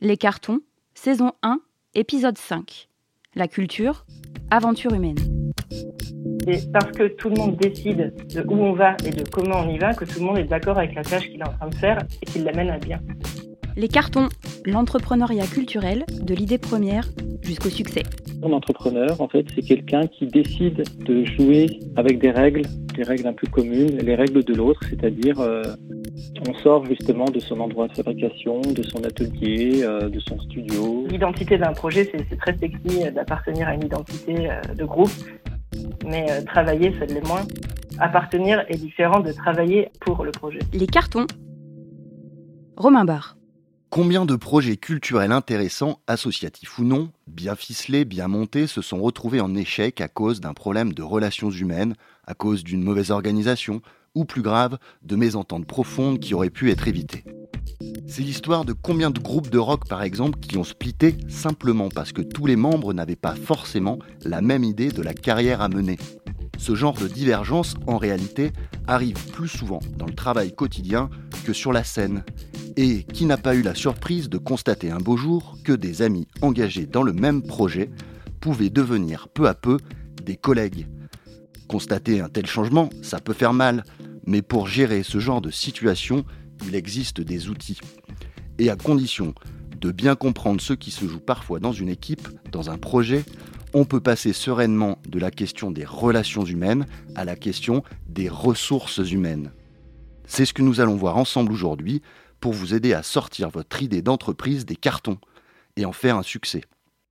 Les cartons, saison 1, épisode 5. La culture, aventure humaine. C'est parce que tout le monde décide de où on va et de comment on y va que tout le monde est d'accord avec la tâche qu'il est en train de faire et qu'il l'amène à bien. Les cartons, l'entrepreneuriat culturel, de l'idée première jusqu'au succès. Un entrepreneur, en fait, c'est quelqu'un qui décide de jouer avec des règles, des règles un peu communes, les règles de l'autre, c'est-à-dire euh, on sort justement de son endroit de fabrication, de son atelier, euh, de son studio. L'identité d'un projet, c'est très sexy d'appartenir à une identité euh, de groupe, mais travailler, ça l'est moins. Appartenir est différent de travailler pour le projet. Les cartons. Romain Barre. Combien de projets culturels intéressants, associatifs ou non, bien ficelés, bien montés, se sont retrouvés en échec à cause d'un problème de relations humaines, à cause d'une mauvaise organisation, ou plus grave, de mésententes profondes qui auraient pu être évitées? C'est l'histoire de combien de groupes de rock, par exemple, qui ont splitté simplement parce que tous les membres n'avaient pas forcément la même idée de la carrière à mener. Ce genre de divergence, en réalité, arrive plus souvent dans le travail quotidien que sur la scène, et qui n'a pas eu la surprise de constater un beau jour que des amis engagés dans le même projet pouvaient devenir peu à peu des collègues. Constater un tel changement, ça peut faire mal, mais pour gérer ce genre de situation, il existe des outils. Et à condition de bien comprendre ce qui se joue parfois dans une équipe, dans un projet, on peut passer sereinement de la question des relations humaines à la question des ressources humaines. C'est ce que nous allons voir ensemble aujourd'hui pour vous aider à sortir votre idée d'entreprise des cartons et en faire un succès.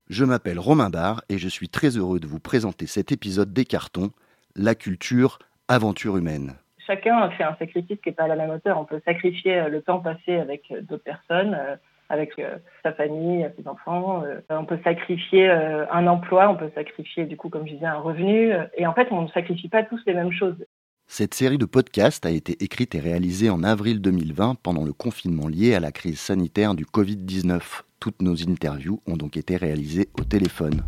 Je m'appelle Romain Barre et je suis très heureux de vous présenter cet épisode des cartons, la culture, aventure humaine. Chacun fait un sacrifice qui n'est pas à la même hauteur. On peut sacrifier euh, le temps passé avec euh, d'autres personnes, euh, avec sa famille, ses enfants. On peut sacrifier un emploi, on peut sacrifier du coup, comme je disais, un revenu. Et en fait, on ne sacrifie pas tous les mêmes choses. Cette série de podcasts a été écrite et réalisée en avril 2020 pendant le confinement lié à la crise sanitaire du Covid-19. Toutes nos interviews ont donc été réalisées au téléphone.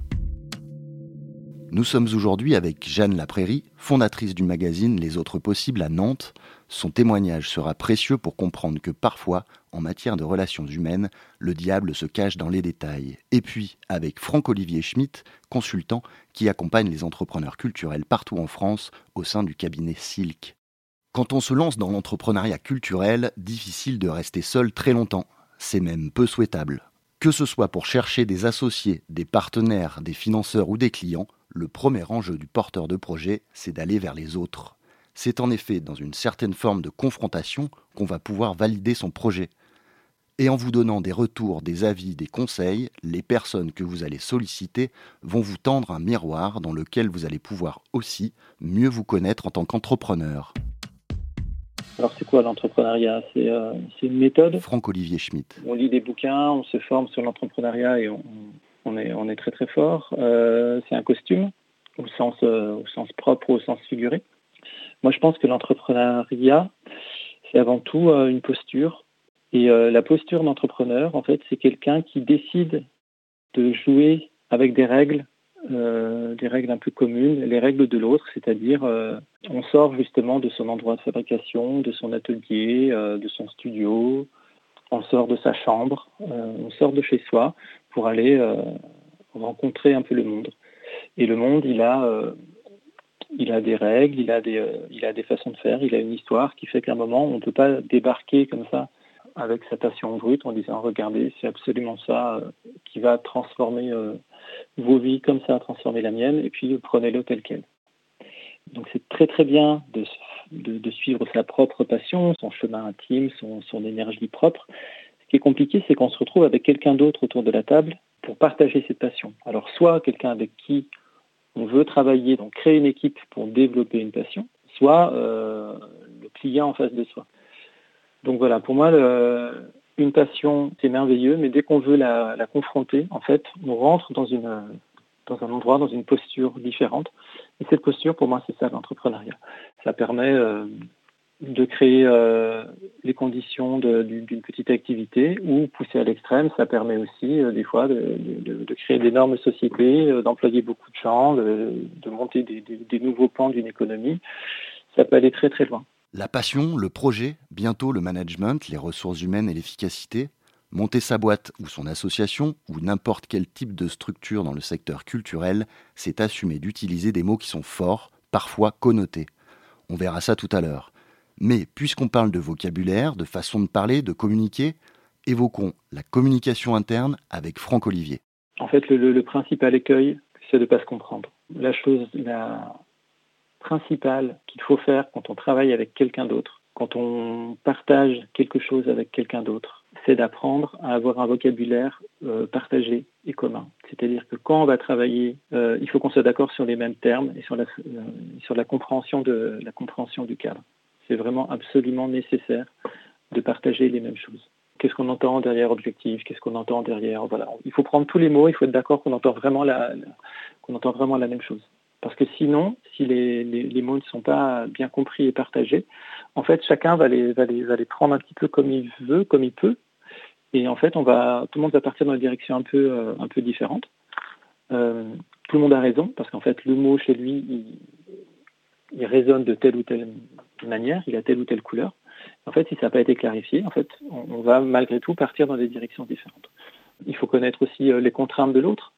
Nous sommes aujourd'hui avec Jeanne Laprairie, fondatrice du magazine Les Autres Possibles à Nantes. Son témoignage sera précieux pour comprendre que parfois, en matière de relations humaines, le diable se cache dans les détails. Et puis, avec Franck-Olivier Schmitt, consultant qui accompagne les entrepreneurs culturels partout en France au sein du cabinet Silk. Quand on se lance dans l'entrepreneuriat culturel, difficile de rester seul très longtemps. C'est même peu souhaitable. Que ce soit pour chercher des associés, des partenaires, des financeurs ou des clients, le premier enjeu du porteur de projet, c'est d'aller vers les autres. C'est en effet dans une certaine forme de confrontation qu'on va pouvoir valider son projet. Et en vous donnant des retours, des avis, des conseils, les personnes que vous allez solliciter vont vous tendre un miroir dans lequel vous allez pouvoir aussi mieux vous connaître en tant qu'entrepreneur. Alors c'est quoi l'entrepreneuriat? Euh, C'est une méthode? Franck-Olivier Schmitt. On lit des bouquins, on se forme sur l'entrepreneuriat et on, on est, on est très très fort. Euh, c'est un costume, au sens, euh, au sens propre, au sens figuré. Moi, je pense que l'entrepreneuriat, c'est avant tout euh, une posture. Et la posture d'entrepreneur, en fait, c'est quelqu'un qui décide de jouer avec des règles, des règles un peu communes, les règles de l'autre, c'est-à-dire on sort justement de son endroit de fabrication, de son atelier, de son studio, on sort de sa chambre, on sort de chez soi pour aller euh, rencontrer un peu le monde. Et le monde, il a, euh, il a des règles, il a des, euh, il a des façons de faire, il a une histoire qui fait qu'à un moment, on ne peut pas débarquer comme ça avec sa passion brute en disant regardez, c'est absolument ça qui va transformer vos vies comme ça a transformé la mienne, et puis prenez-le tel quel. Donc c'est très très bien de, de, suivre sa propre passion, son chemin intime, son, son énergie propre, ce qui est compliqué, c'est qu'on se retrouve avec quelqu'un d'autre autour de la table pour partager cette passion. Alors, soit quelqu'un avec qui on veut travailler, donc créer une équipe pour développer une passion, soit euh, le client en face de soi. Donc voilà, pour moi, une passion, c'est merveilleux, mais dès qu'on veut la, confronter, en fait, on rentre dans, un endroit, dans une posture différente. Et cette posture, pour moi, c'est ça l'entrepreneuriat. Ça permet euh, de créer euh, les conditions d'une petite activité ou pousser à l'extrême, ça permet aussi euh, des fois de, créer d'énormes sociétés, d'employer beaucoup de gens, de, monter des, des nouveaux pans d'une économie. Ça peut aller très très loin. La passion, le projet, bientôt le management, les ressources humaines et l'efficacité, Monter sa boîte ou son association, ou n'importe quel type de structure dans le secteur culturel, c'est assumer d'utiliser des mots qui sont forts, parfois connotés. On verra ça tout à l'heure. Mais puisqu'on parle de vocabulaire, de façon de parler, de communiquer, évoquons la communication interne avec Franck Olivier. En fait, le, principal écueil, c'est de ne pas se comprendre. La chose principale qu'il faut faire quand on travaille avec quelqu'un d'autre, quand on partage quelque chose avec quelqu'un d'autre, c'est d'apprendre à avoir un vocabulaire euh, partagé et commun. C'est-à-dire que quand on va travailler, euh, il faut qu'on soit d'accord sur les mêmes termes et sur la, euh, sur la compréhension de la compréhension du cadre. C'est vraiment absolument nécessaire de partager les mêmes choses. Qu'est-ce qu'on entend derrière objectif? Qu'est-ce qu'on entend derrière Voilà, il faut prendre tous les mots. Il faut être d'accord qu'on entend vraiment qu'on entend vraiment la même chose. Parce que sinon, si les, mots ne sont pas bien compris et partagés, en fait, chacun va les prendre un petit peu comme il veut, comme il peut, et en fait, on va, tout le monde va partir dans une direction un peu, euh, un peu différente. Euh, tout le monde a raison, parce qu'en fait, le mot chez lui, il, résonne de telle ou telle manière, il a telle ou telle couleur. En fait, si ça n'a pas été clarifié, en fait, on, va malgré tout partir dans des directions différentes. Il faut connaître aussi euh, les contraintes de l'autre.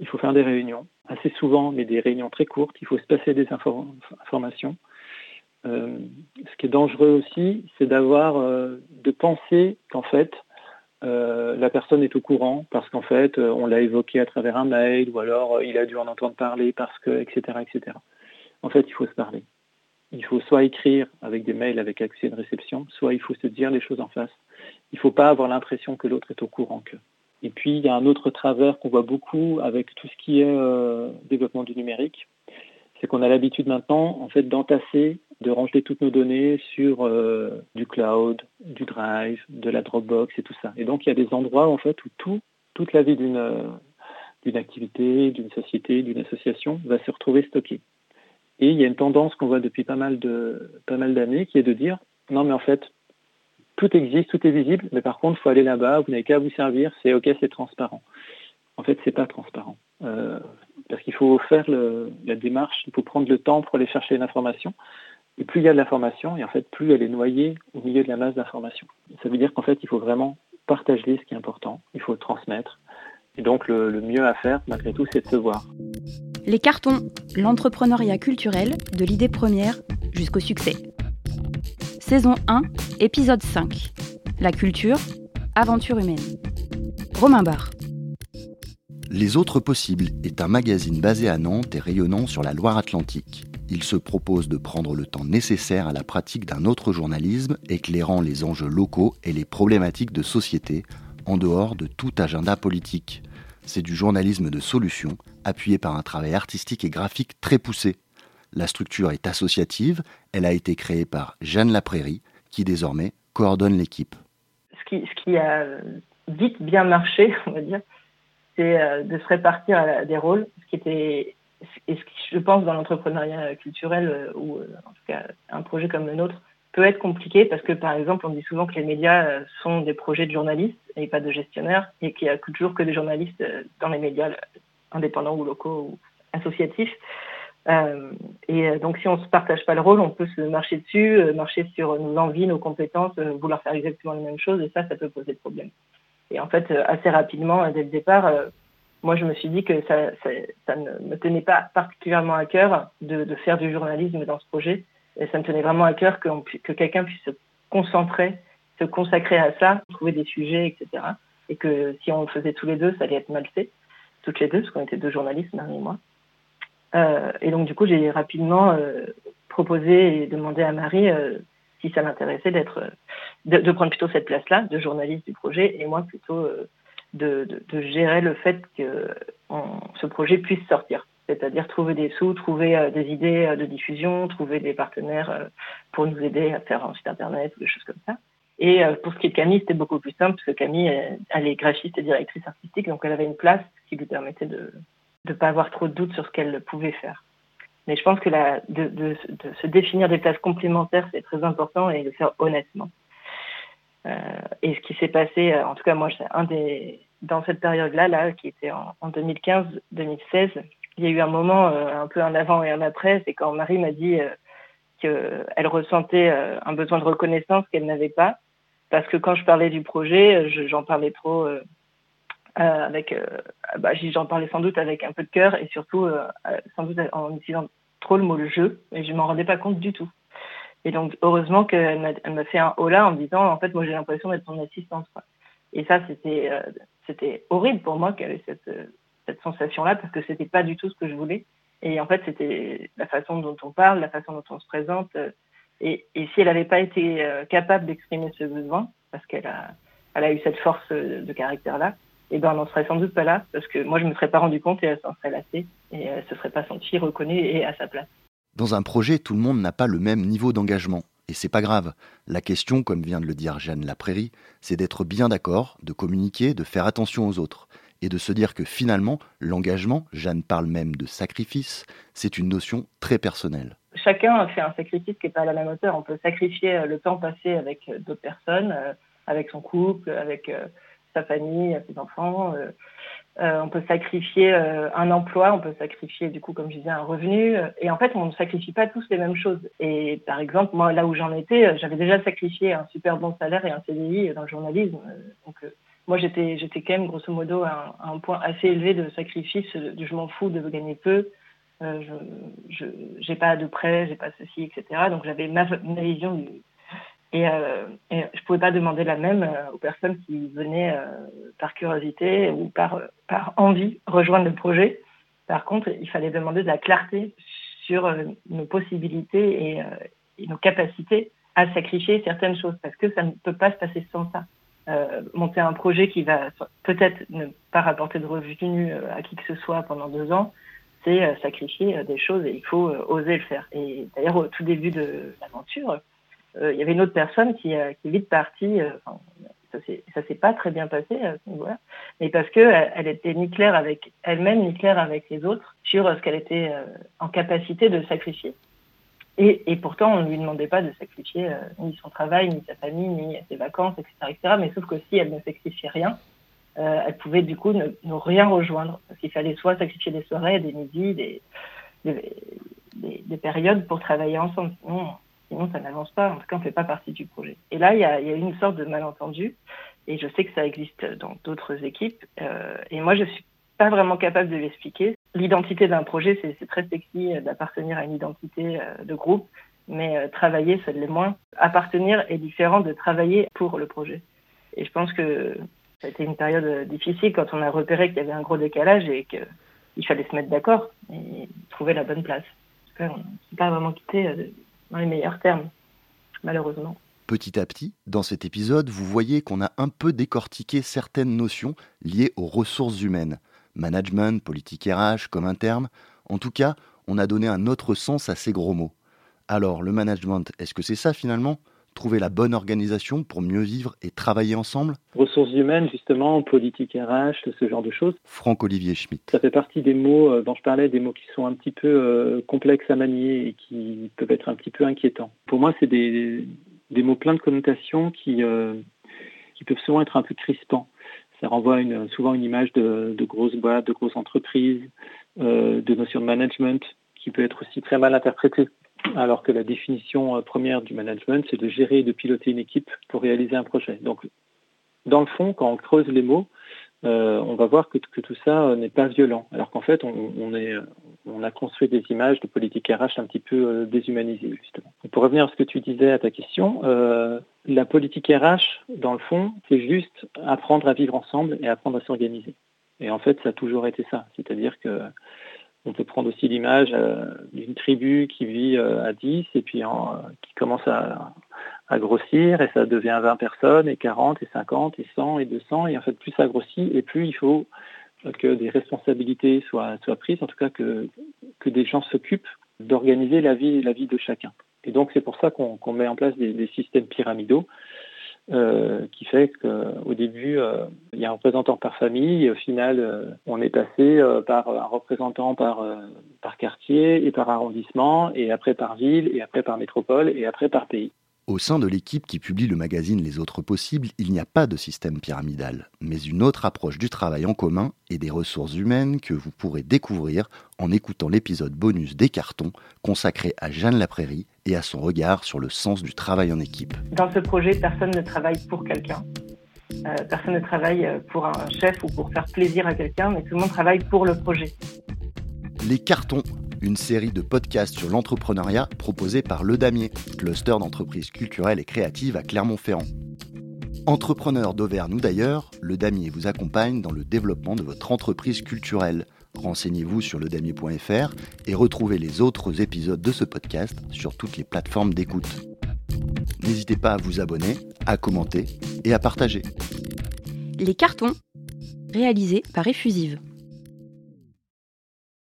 Il faut faire des réunions, assez souvent, mais des réunions très courtes. Il faut se passer des informations. ce qui est dangereux aussi, c'est d'avoir, de penser qu'en fait, euh, la personne est au courant parce qu'en fait, euh, on l'a évoqué à travers un mail ou alors euh, il a dû en entendre parler parce que, etc., etc. En fait, il faut se parler. Il faut soit écrire avec des mails avec accès de réception, soit il faut se dire les choses en face. Il ne faut pas avoir l'impression que l'autre est au courant que. Et puis, il y a un autre travers qu'on voit beaucoup avec tout ce qui est développement du numérique, c'est qu'on a l'habitude maintenant, en fait, d'entasser de ranger toutes nos données sur euh, du cloud, du Drive, de la Dropbox et tout ça. Et donc il y a des endroits en fait où tout, toute la vie d'une euh, d'une activité, d'une société, d'une association va se retrouver stockée. Et il y a une tendance qu'on voit depuis pas mal de pas mal d'années qui est de dire non mais en fait tout existe, tout est visible, mais par contre il faut aller là-bas, vous n'avez qu'à vous servir, c'est ok, c'est transparent. En fait, c'est pas transparent. Euh, parce qu'il faut faire la démarche, il faut prendre le temps pour aller chercher l'information. Et plus il y a de l'information, et en fait, plus elle est noyée au milieu de la masse d'informations. Ça veut dire qu'en fait, il faut vraiment partager ce qui est important, il faut le transmettre. Et donc, le, le mieux à faire, malgré tout, c'est de se voir. Les cartons, l'entrepreneuriat culturel, de l'idée première jusqu'au succès. Saison 1, épisode 5. La culture, aventure humaine. Romain Barre. Les autres possibles est un magazine basé à Nantes et rayonnant sur la Loire-Atlantique il se propose de prendre le temps nécessaire à la pratique d'un autre journalisme éclairant les enjeux locaux et les problématiques de société en dehors de tout agenda politique. C'est du journalisme de solution appuyé par un travail artistique et graphique très poussé. La structure est associative, elle a été créée par Jeanne Laprairie qui désormais coordonne l'équipe. Ce qui, a vite bien marché, on va dire, c'est euh, de se répartir des rôles, ce qui était et ce qui, je pense, dans l'entrepreneuriat culturel, euh, ou euh, en tout cas un projet comme le nôtre, peut être compliqué parce que, par exemple, on dit souvent que les médias euh, sont des projets de journalistes et pas de gestionnaires, et qu'il n'y a toujours que des journalistes dans les médias indépendants ou locaux ou associatifs. Euh, et donc, si on ne se partage pas le rôle, on peut se marcher dessus, marcher sur nos envies, nos compétences, vouloir faire exactement les mêmes choses, et ça, ça peut poser problème. Et en fait, assez rapidement, dès le départ, moi, je me suis dit que ça, ça, ne me tenait pas particulièrement à cœur de, de, faire du journalisme dans ce projet. Et ça me tenait vraiment à cœur que, que quelqu'un puisse se concentrer, se consacrer à ça, trouver des sujets, etc. Et que si on le faisait tous les deux, ça allait être mal fait, toutes les deux, parce qu'on était deux journalistes, Marie et moi. Euh, et donc, du coup, j'ai rapidement euh, proposé et demandé à Marie euh, si ça m'intéressait d'être, de, de, prendre plutôt cette place-là, de journaliste du projet, et moi plutôt de, de, de gérer le fait que on, ce projet puisse sortir. C'est-à-dire trouver des sous, trouver des idées de diffusion, trouver des partenaires pour nous aider à faire un site internet ou des choses comme ça. Et pour ce qui est de Camille, c'était beaucoup plus simple parce que Camille, elle est graphiste et directrice artistique, donc elle avait une place qui lui permettait de ne pas avoir trop de doutes sur ce qu'elle pouvait faire. Mais je pense que la, de, de, de, se définir des places complémentaires, c'est très important et de le faire honnêtement. Euh, et ce qui s'est passé, euh, en tout cas moi, un des, dans cette période-là, là, qui était en, en 2015-2016, il y a eu un moment euh, un peu un avant et un après, c'est quand Marie m'a dit qu'elle ressentait un besoin de reconnaissance qu'elle n'avait pas parce que quand je parlais du projet, j'en parlais trop avec, bah, j'en parlais sans doute avec un peu de cœur et surtout sans doute en utilisant trop le mot le jeu, et je m'en rendais pas compte du tout. Et donc, heureusement qu'elle m'a fait un là en me disant, en fait, moi, j'ai l'impression d'être son assistante. Et ça, c'était euh, c'était horrible pour moi qu'elle ait cette, euh, cette sensation-là, parce que c'était pas du tout ce que je voulais. Et en fait, c'était la façon dont on parle, la façon dont on se présente. Euh, et, et si elle n'avait pas été capable d'exprimer ce besoin, parce qu'elle a, elle a eu cette force de caractère-là, et eh ben on n'en serait sans doute pas là, parce que moi, je ne me serais pas rendu compte et elle s'en serait lassée, et elle se serait pas sentie reconnue et à sa place. Dans un projet, tout le monde n'a pas le même niveau d'engagement. Et c'est pas grave. La question, comme vient de le dire Jeanne Laprairie, c'est d'être bien d'accord, de communiquer, de faire attention aux autres. Et de se dire que finalement, l'engagement, Jeanne parle même de sacrifice, c'est une notion très personnelle. Chacun fait un sacrifice qui n'est pas à la même hauteur. On peut sacrifier euh, le temps passé avec euh, d'autres personnes, euh, avec son couple, avec famille, ses enfants. Euh, on peut sacrifier euh, un emploi, on peut sacrifier du coup, comme je disais, un revenu. Et en fait, on ne sacrifie pas tous les mêmes choses. Et par exemple, moi, là où j'en étais, euh, j'avais déjà sacrifié un super bon salaire et un CDI dans le journalisme. Donc, moi, j'étais, j'étais quand même grosso modo à un, point assez élevé de sacrifice. Je m'en fous de gagner peu. je, n'ai pas de prêt, j'ai pas ceci, etc. Donc, j'avais ma vision du, et, euh, et, je pouvais pas demander la même euh, aux personnes qui venaient euh, par curiosité ou par, envie rejoindre le projet. Par contre, il fallait demander de la clarté sur euh, nos possibilités et, et, nos capacités à sacrifier certaines choses, parce que ça ne peut pas se passer sans ça. monter un projet qui va peut-être ne pas rapporter de revenus à qui que ce soit pendant deux ans, c'est sacrifier des choses et il faut oser le faire. Et d'ailleurs, au tout début de l'aventure, il y avait une autre personne qui, euh, est vite partie. Euh, ça ça s'est pas très bien passé mais parce que elle, était ni claire avec elle-même ni claire avec les autres sur ce qu'elle était en capacité de sacrifier. Et, pourtant, on ne lui demandait pas de sacrifier ni son travail, ni sa famille, ni ses vacances, etc., etc. Mais sauf que si elle ne sacrifiait rien, euh, elle pouvait du coup ne, rien rejoindre. Parce qu'il fallait soit sacrifier des soirées, des midis, des, des, des, des périodes pour travailler ensemble. Sinon ça n'avance pas. En tout cas, on ne fait pas partie du projet. Et là, il y a, une sorte de malentendu, et je sais que ça existe dans d'autres équipes. Euh, et moi, je suis pas vraiment capable de l'expliquer. L'identité d'un projet, c'est très sexy d'appartenir à une identité euh, de groupe, mais euh, travailler, ça l'est moins. Appartenir est différent de travailler pour le projet. Et je pense que ça a été une période difficile quand on a repéré qu'il y avait un gros décalage et qu'il fallait se mettre d'accord et trouver la bonne place. on ne s'est pas vraiment quitté dans les meilleurs termes, malheureusement. Petit à petit, dans cet épisode, vous voyez qu'on a un peu décortiqué certaines notions liées aux ressources humaines. Management, politique RH, comme un terme. En tout cas, on a donné un autre sens à ces gros mots. Alors, le management, est-ce que c'est ça finalement? Trouver la bonne organisation pour mieux vivre et travailler ensemble Ressources humaines, justement, politique RH, ce genre de choses. Franck-Olivier Schmitt. Ça fait partie des mots euh, dont je parlais, des mots qui sont un petit peu euh, complexes à manier et qui peuvent être un petit peu inquiétants. Pour moi, c'est des, des, mots pleins de connotations qui, euh, qui peuvent souvent être un peu crispants. Ça renvoie une, souvent une image de, de grosses boîtes, de grosses entreprises, euh, de notions de management qui peut être aussi très mal interprétée alors que la définition euh, première du management, c'est de gérer et de piloter une équipe pour réaliser un projet. Donc, dans le fond, quand on creuse les mots, euh, on va voir que, tout ça euh, n'est pas violent, alors qu'en fait, on, a construit des images de politique RH un petit peu déshumanisées, justement. pour revenir à ce que tu disais à ta question, la politique RH, dans le fond, c'est juste apprendre à vivre ensemble et apprendre à s'organiser. Et en fait, ça a toujours été ça. C'est-à-dire que on peut prendre aussi l'image euh, d'une tribu qui vit euh, à 10 et puis qui commence à, grossir et ça devient 20 personnes et 40 et 50 et 100 et 200 et en fait plus ça grossit et plus il faut que des responsabilités soient, prises, en tout cas que, que des gens s'occupent d'organiser la vie, la vie de chacun. Et donc c'est pour ça qu'on met en place des systèmes pyramidaux euh, qui fait qu'au début, euh, il y a un représentant par famille, et au final, euh, on est passé par un représentant par, par quartier et par arrondissement, et après par ville, et après par métropole, et après par pays. Au sein de l'équipe qui publie le magazine Les Autres Possibles, il n'y a pas de système pyramidal, mais une autre approche du travail en commun et des ressources humaines que vous pourrez découvrir en écoutant l'épisode bonus des cartons consacré à Jeanne Laprairie et à son regard sur le sens du travail en équipe. Dans ce projet, personne ne travaille pour quelqu'un. Euh, personne ne travaille pour un chef ou pour faire plaisir à quelqu'un, mais tout le monde travaille pour le projet. Les cartons une série de podcasts sur l'entrepreneuriat proposée par Le Damier, cluster d'entreprises culturelles et créatives à Clermont-Ferrand. Entrepreneur d'Auvergne ou d'ailleurs, Le Damier vous accompagne dans le développement de votre entreprise culturelle. Renseignez-vous sur ledamier.fr et retrouvez les autres épisodes de ce podcast sur toutes les plateformes d'écoute. N'hésitez pas à vous abonner, à commenter et à partager. Les cartons, réalisés par Effusive.